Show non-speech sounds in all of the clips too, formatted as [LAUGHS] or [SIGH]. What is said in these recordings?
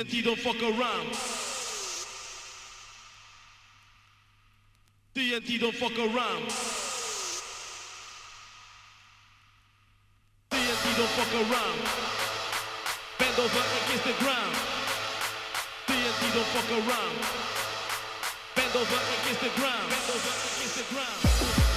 DNT don't fuck around. DNT don't fuck around. DNT don't fuck around. Bend over against the ground. DNT don't fuck around. Bend over against the ground. Bend over against the ground.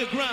The ground.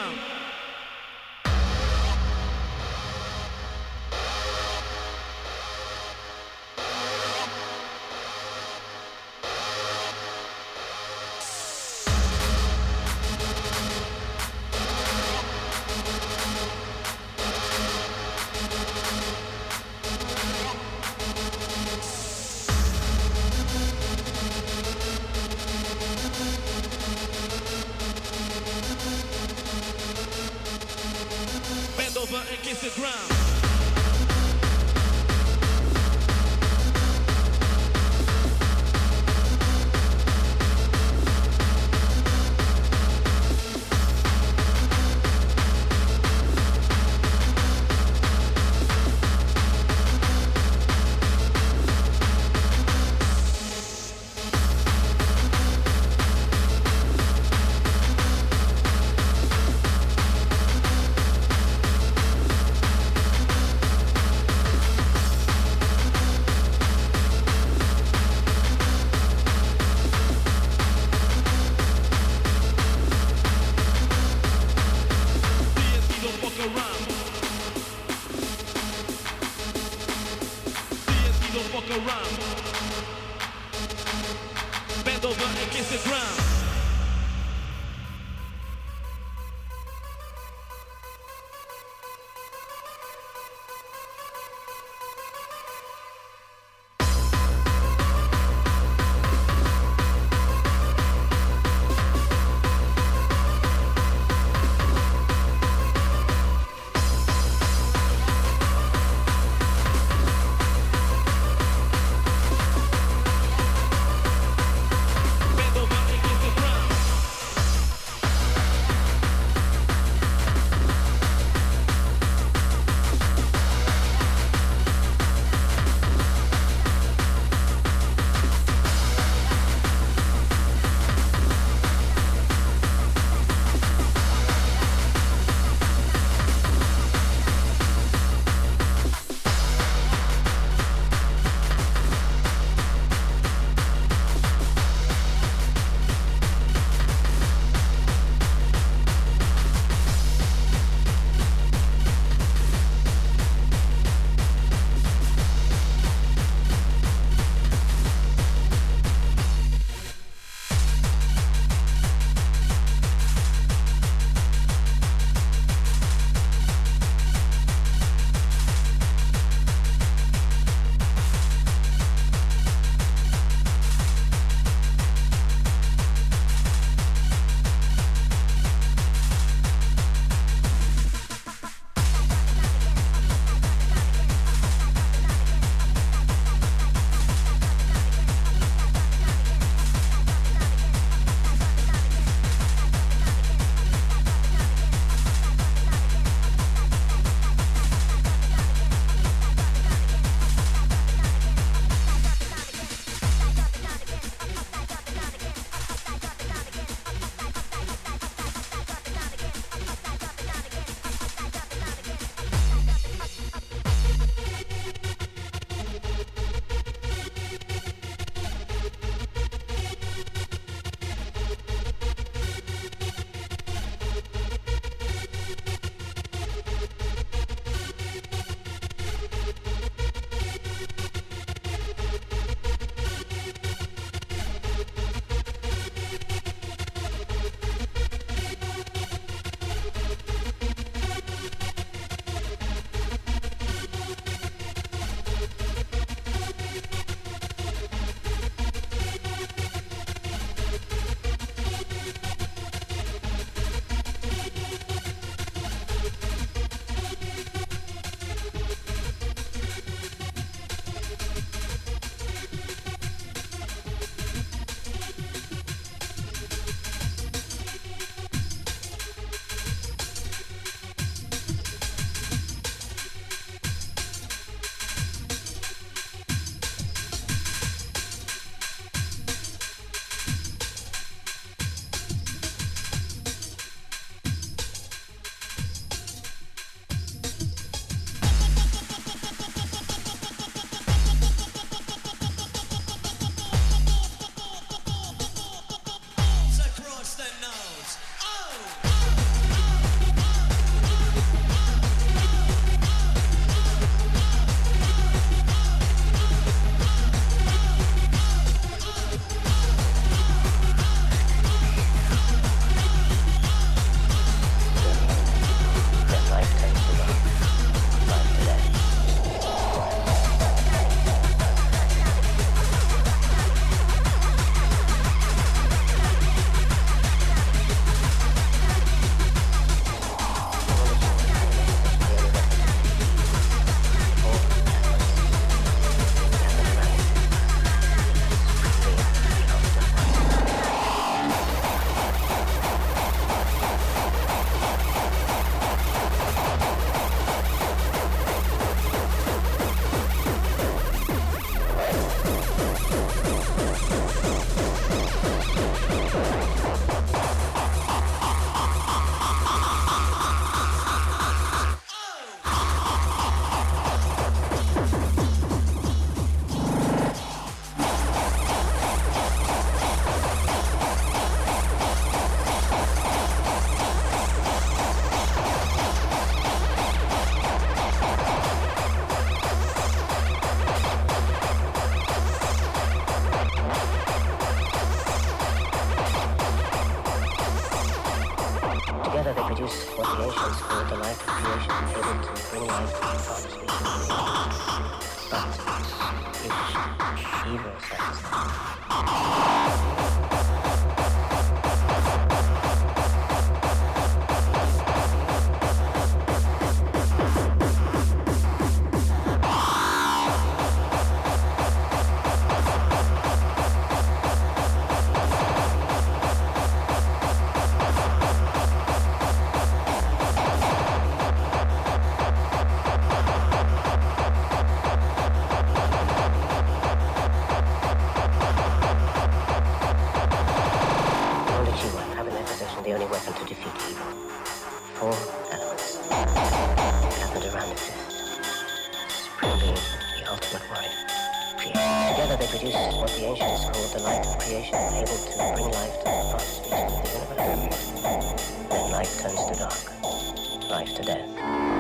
light of creation able to bring life to the processes of the universe. Then light turns to dark, life to death.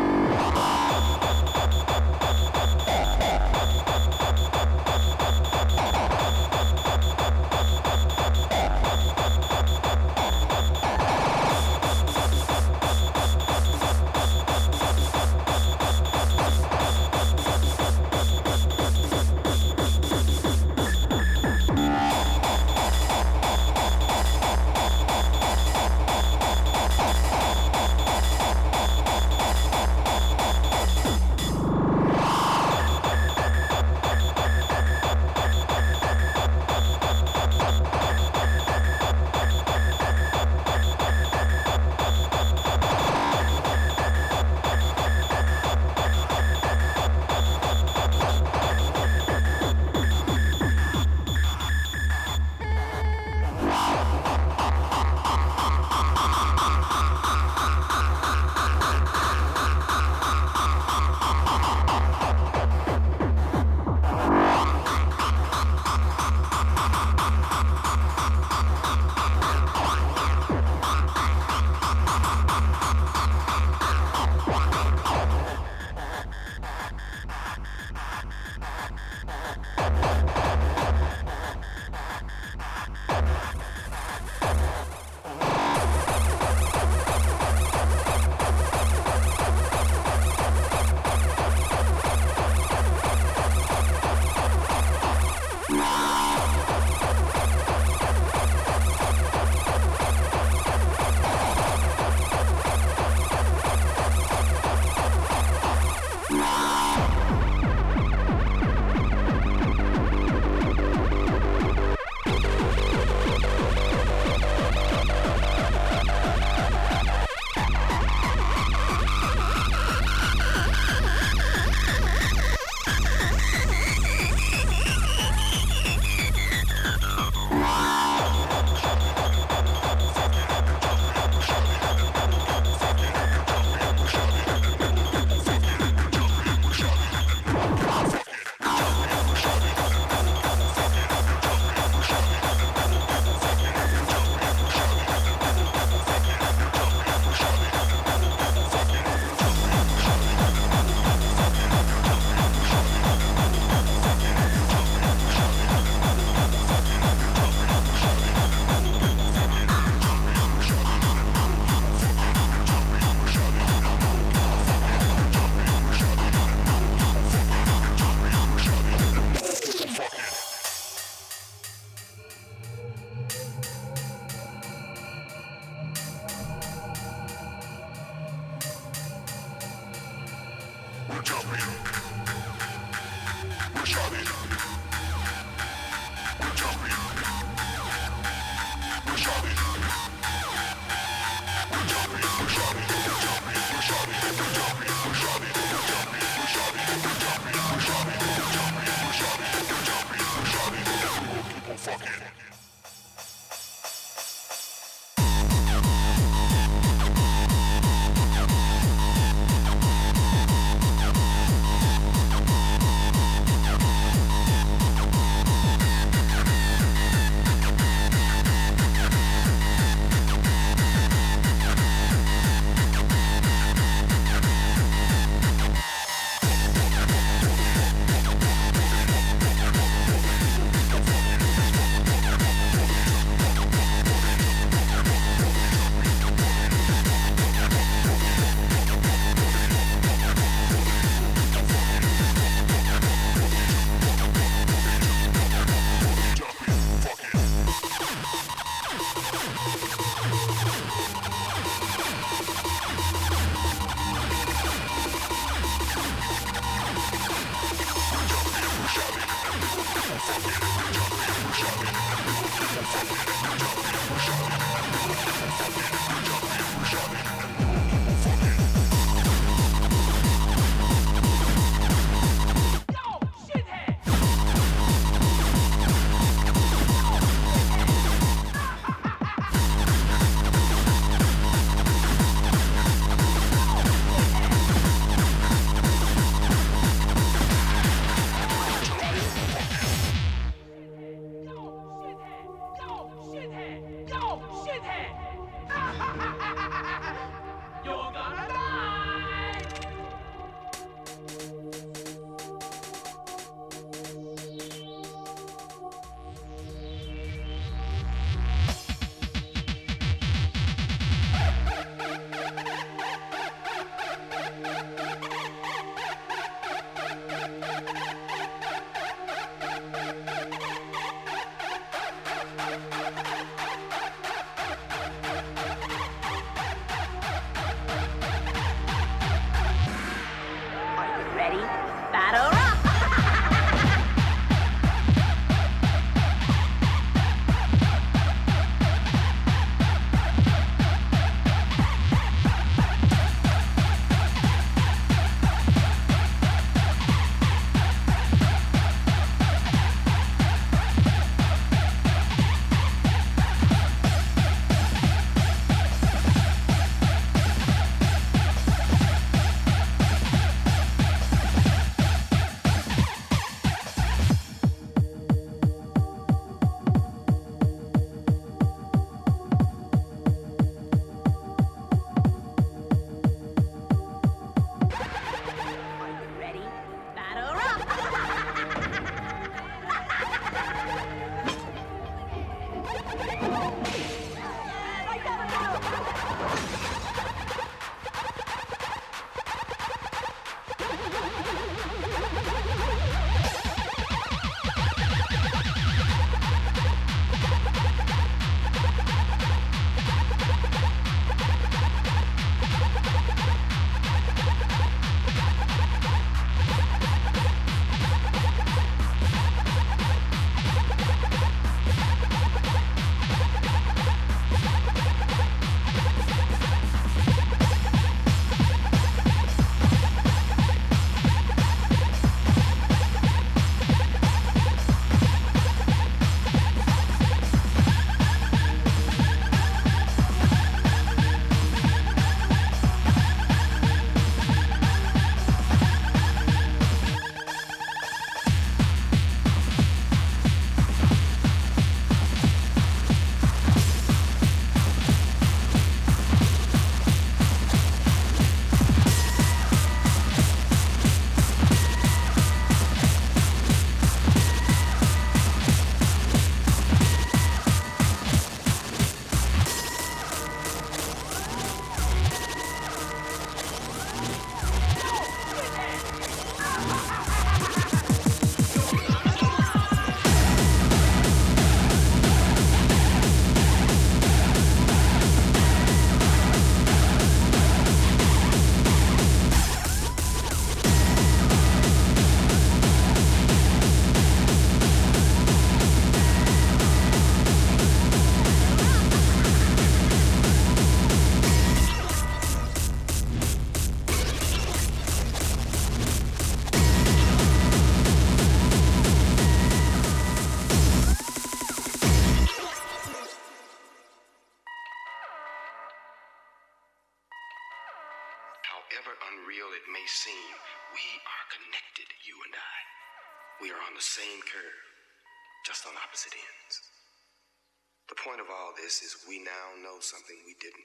Something we didn't.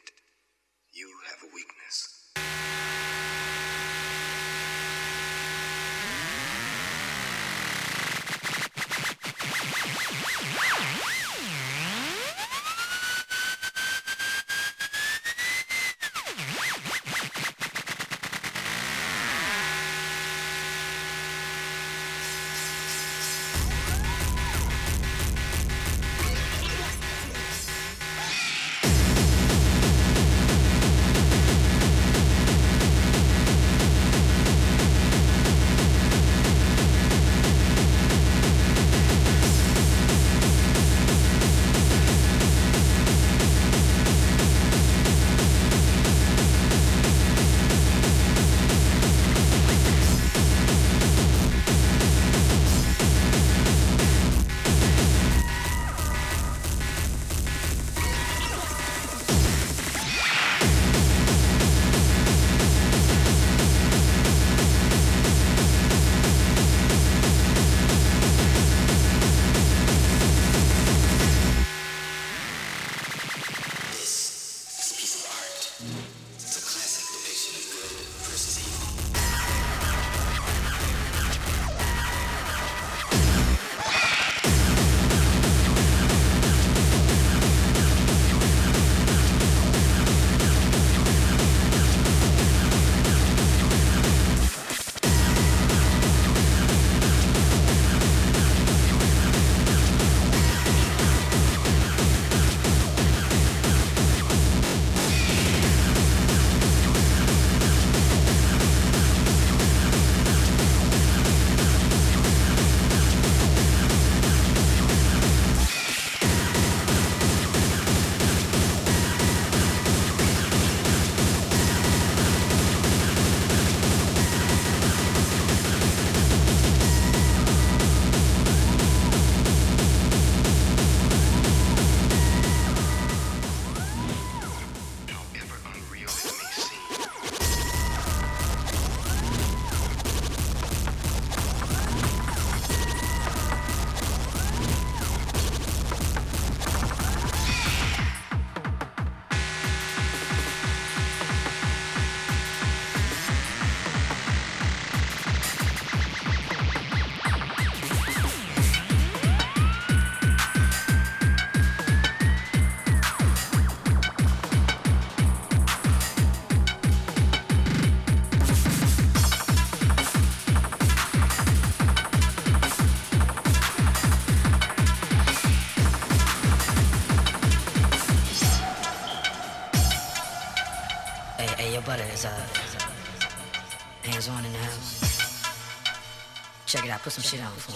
Put some shit out for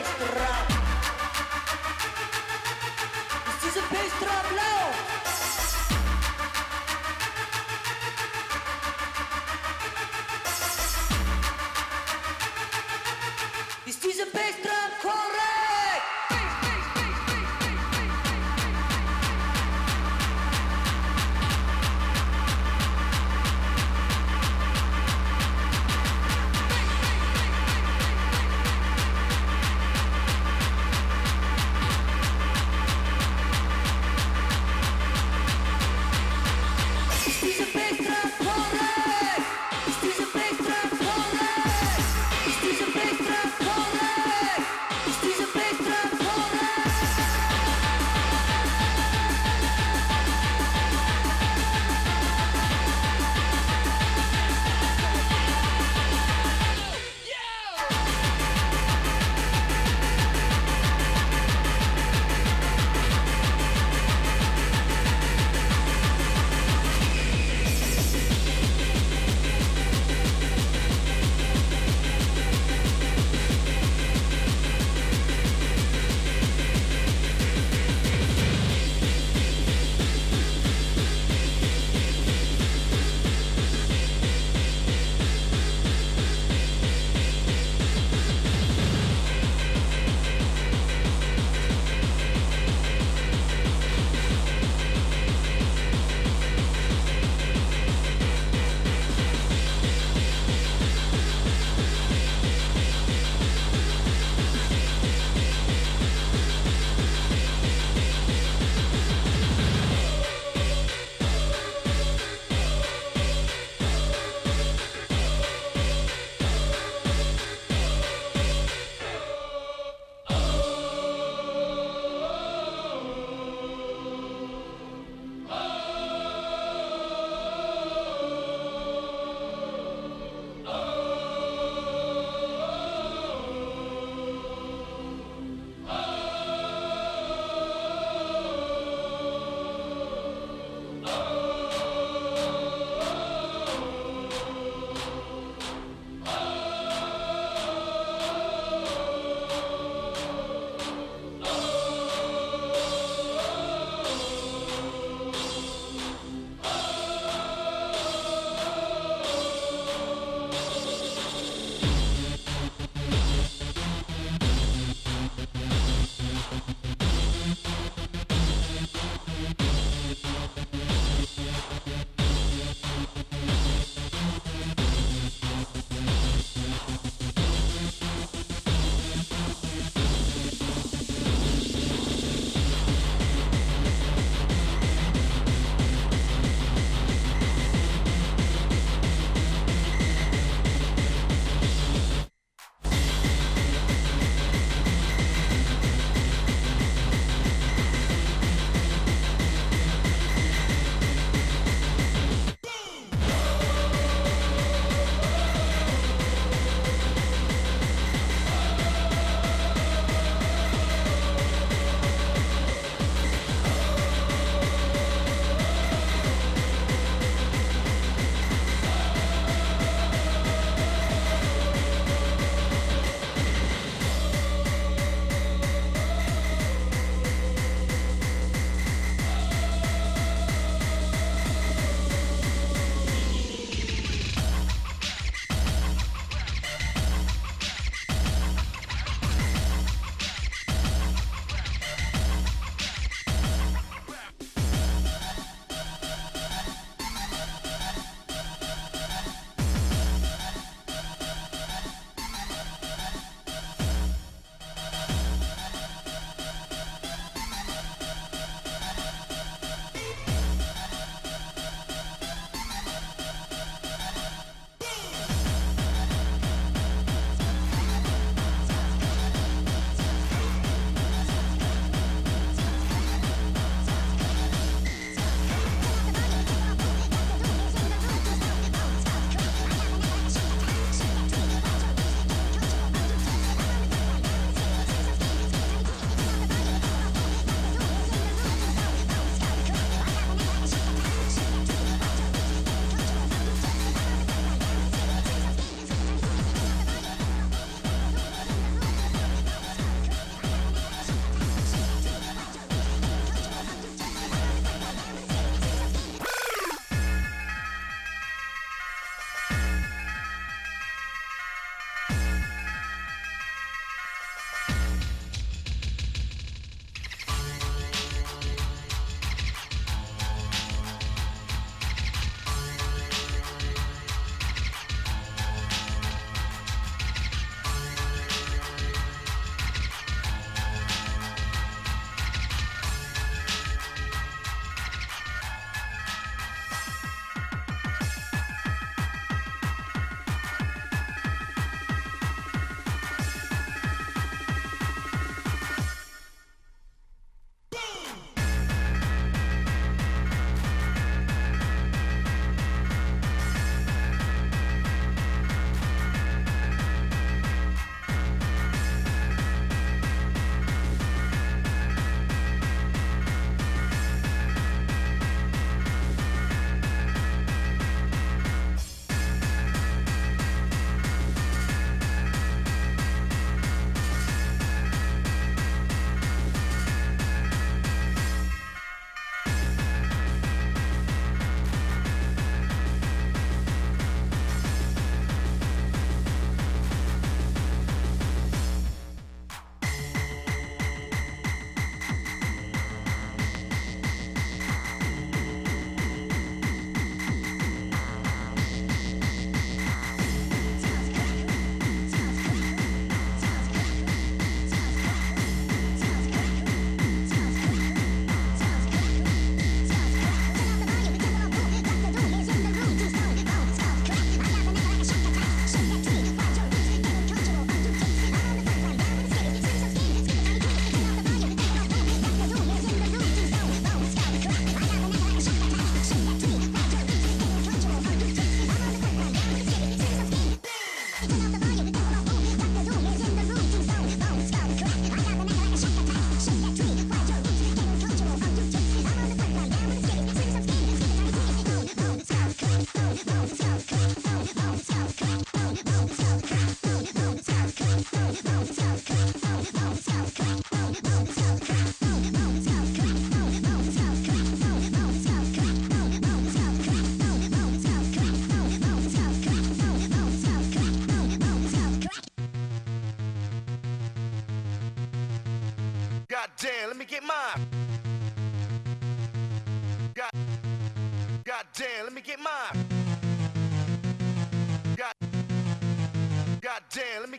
me.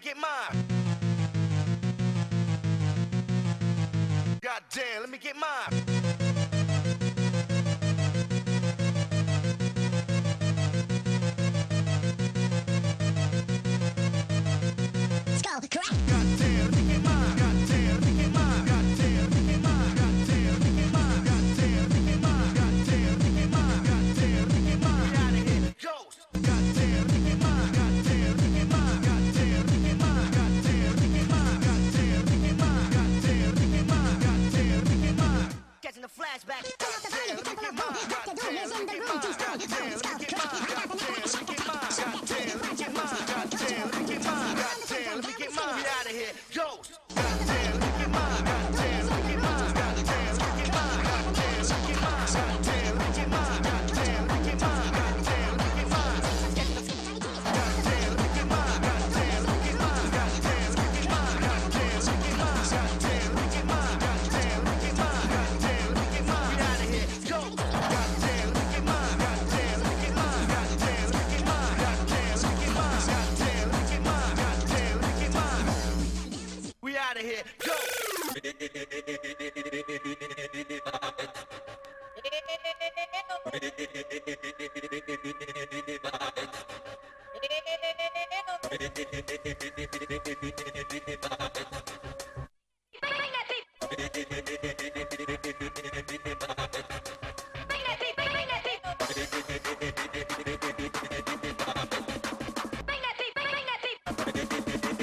get mine. God damn, let me get mine. Bring that beat, bring that beat.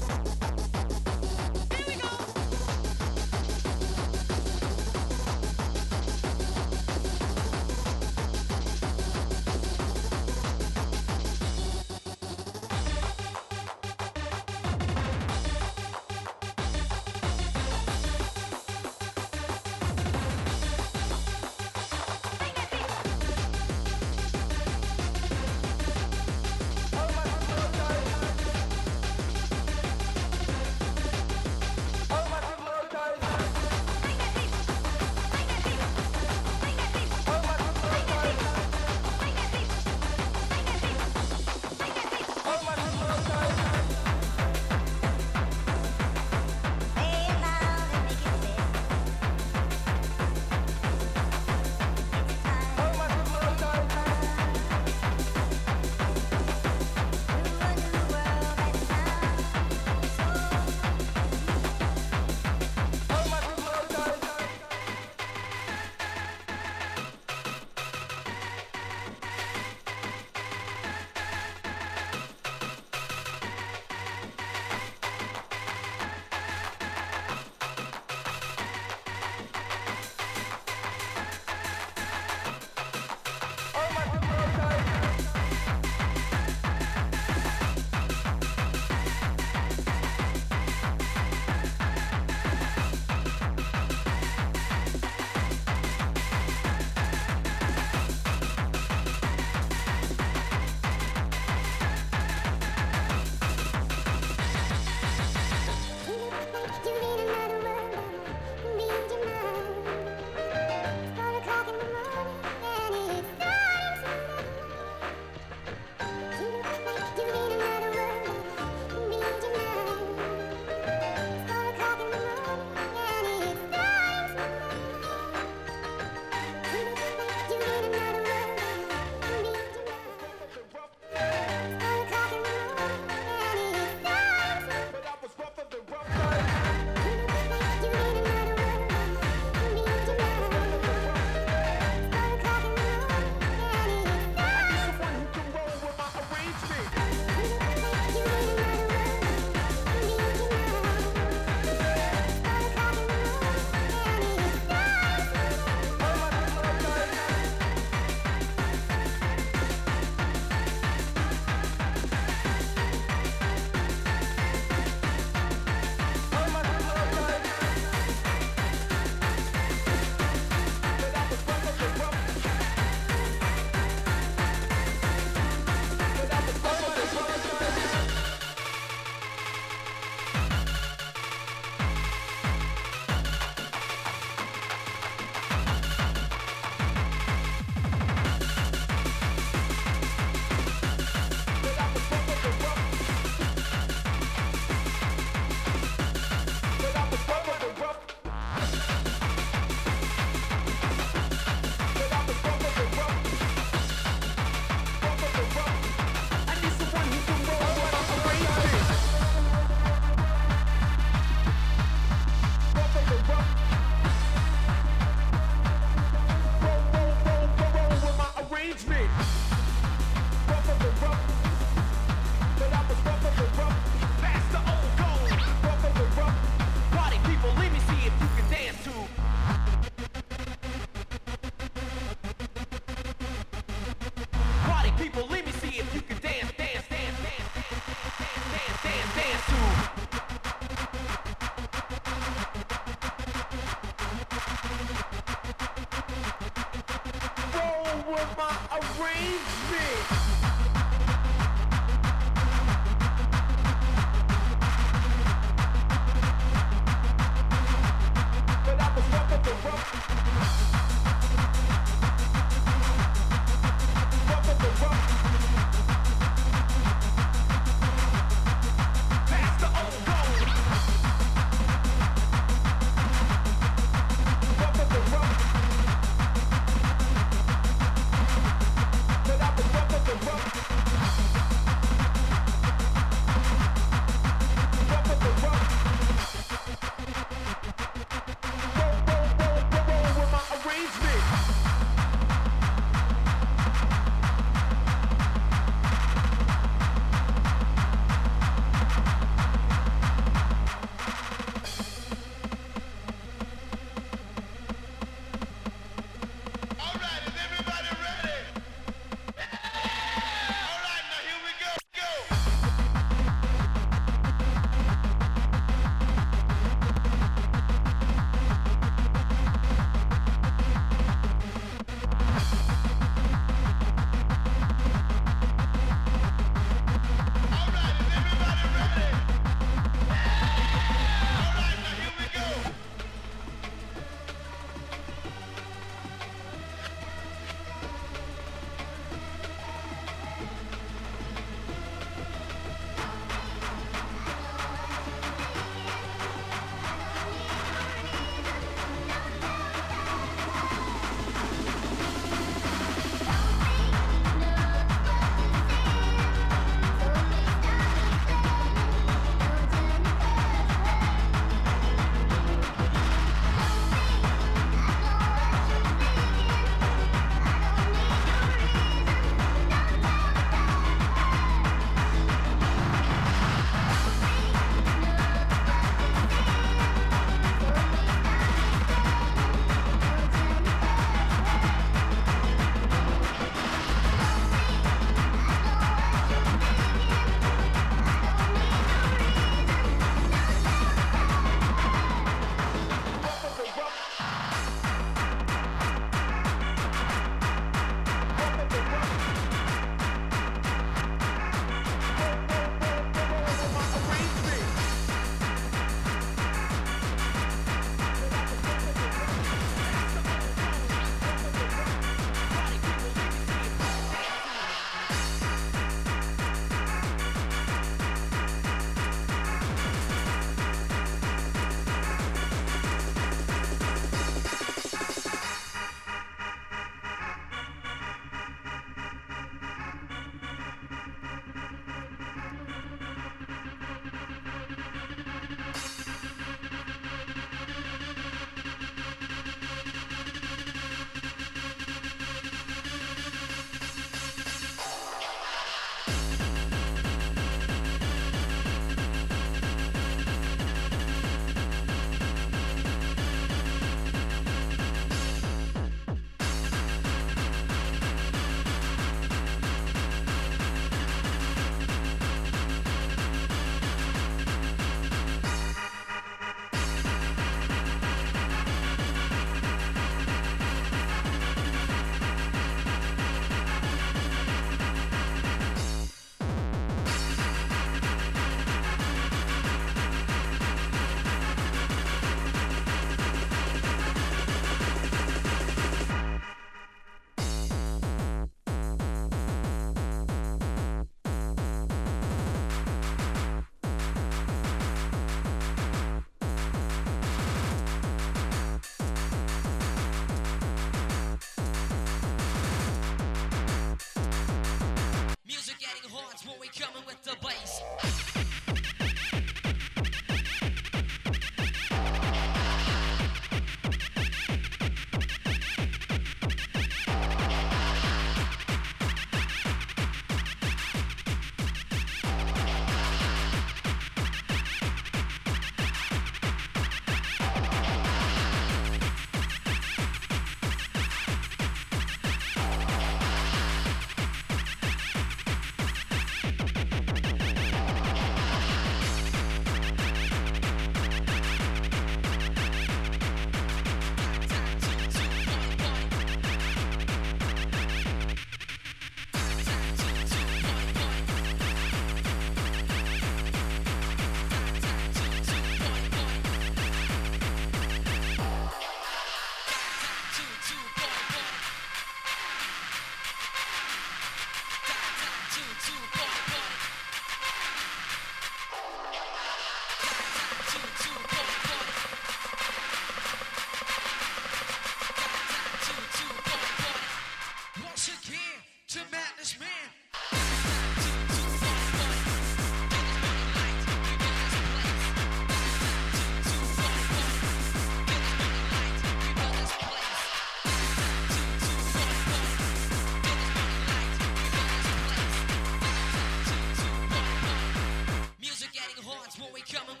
when we coming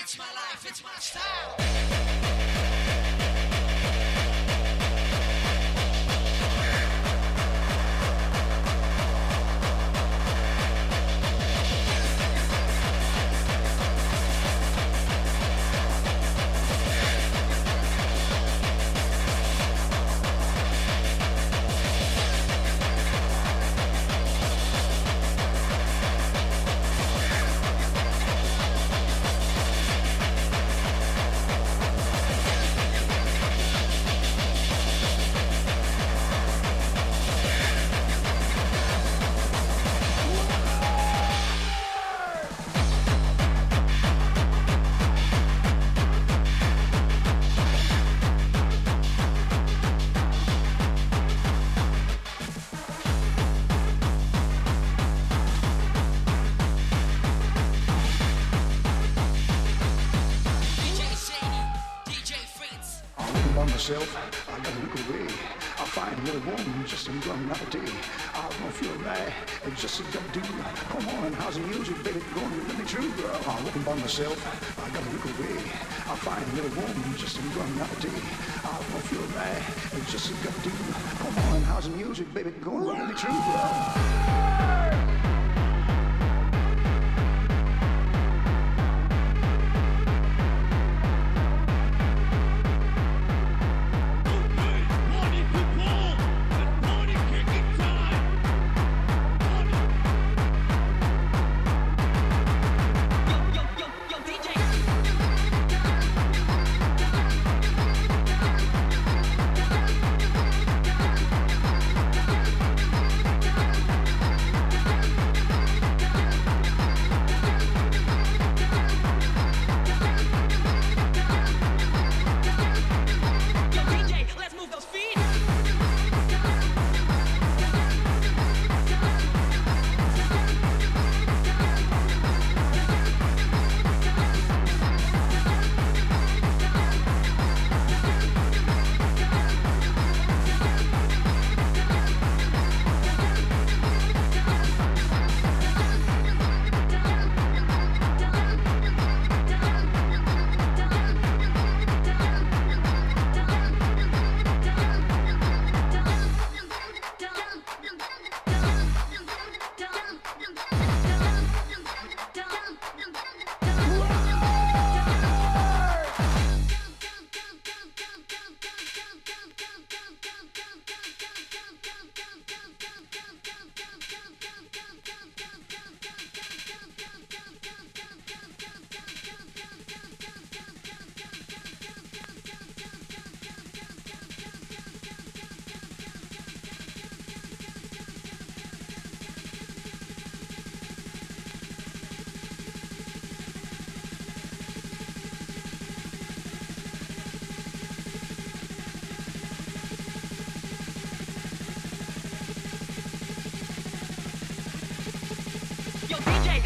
It's my life. It's my style. By myself. I gotta look away. I find a little woman just to run another day. I don't feel right. It's just a gotta do. Come on, how's the music, baby? Going to let me girl. I'm looking by myself. I gotta look away. I find a little woman just to run another day. I don't feel right. It's just a gotta do. Come on, how's the music, baby? Going to let me true,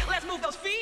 let's move those feet.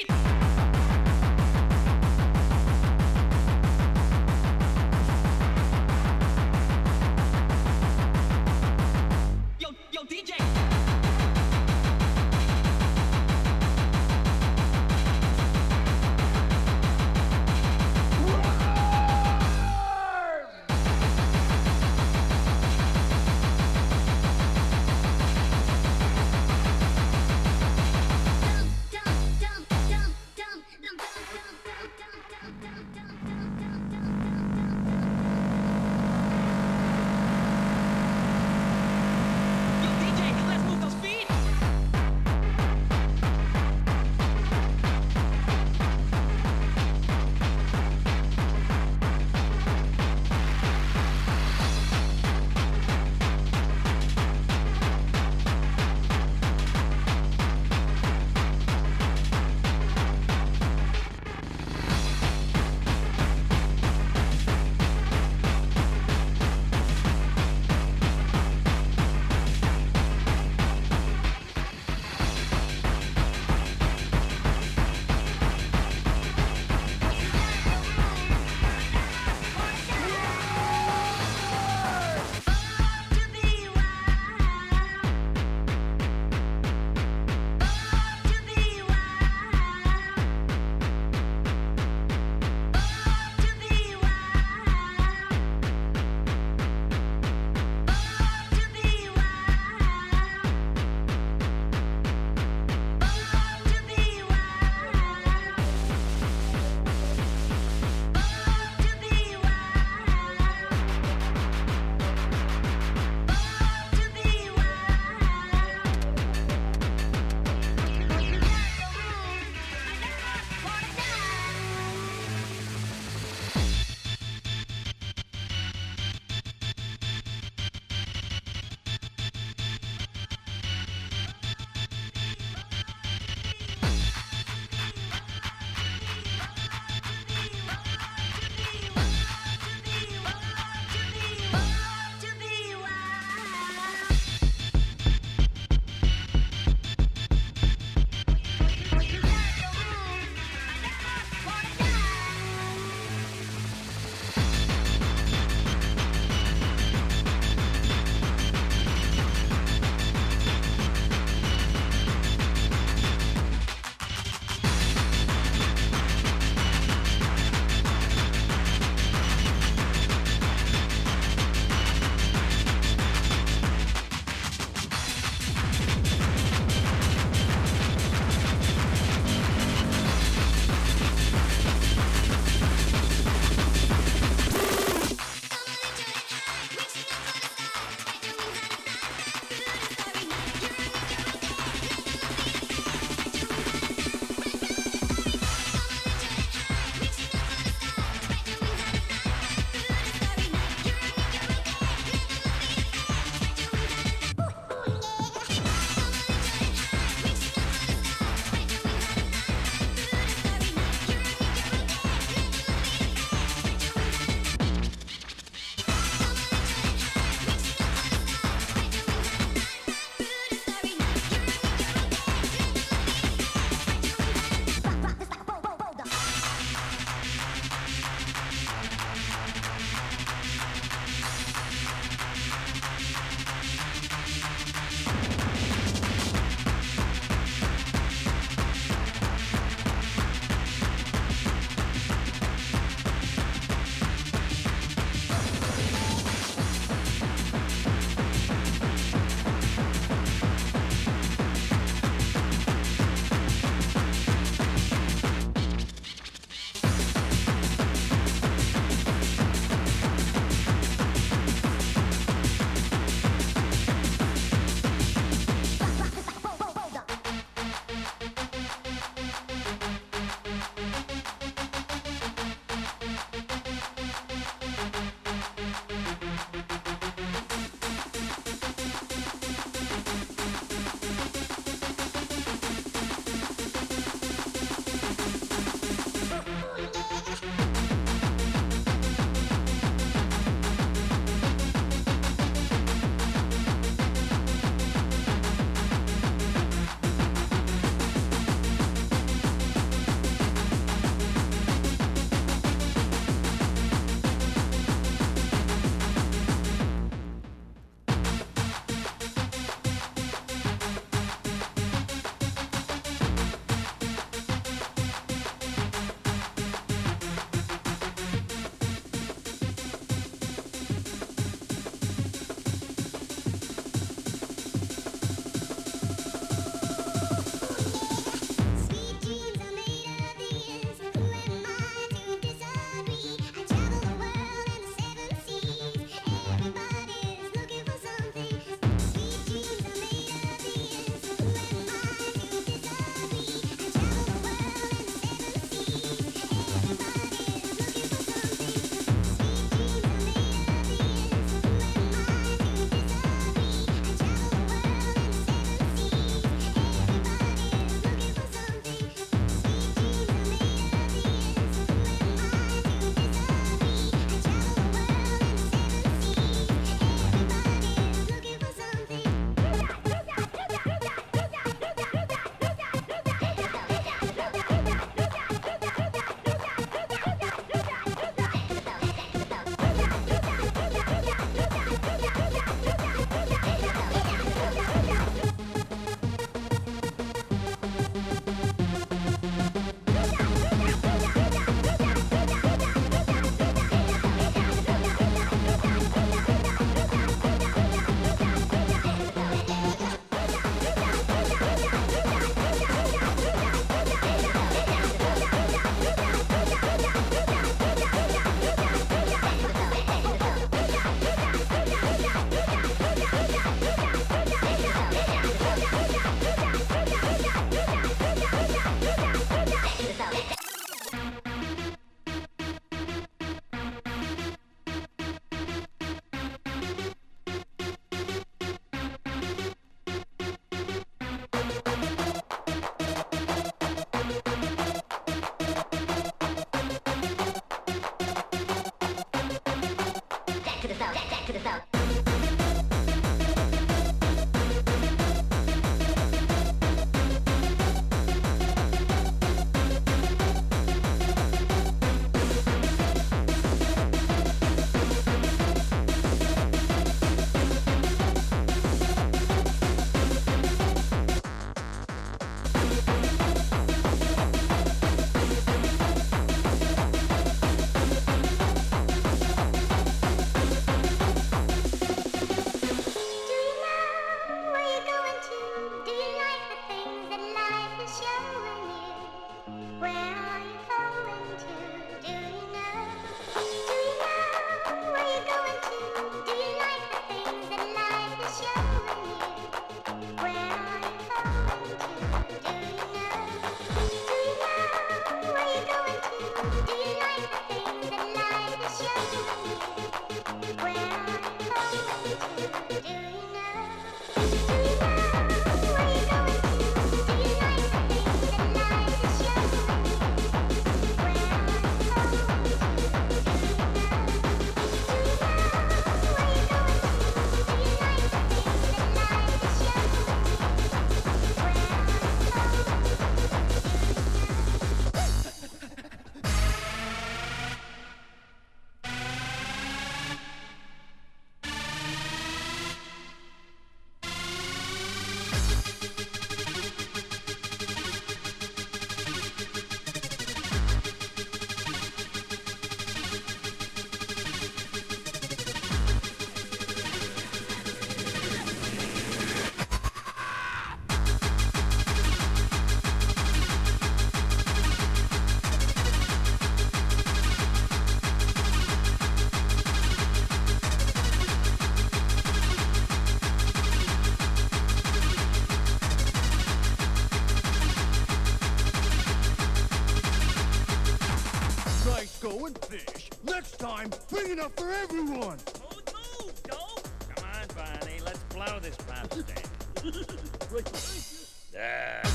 Time, bring enough for everyone. Smooth move, dope. Come on, Barney. Let's blow this pop stand. [LAUGHS] There. Like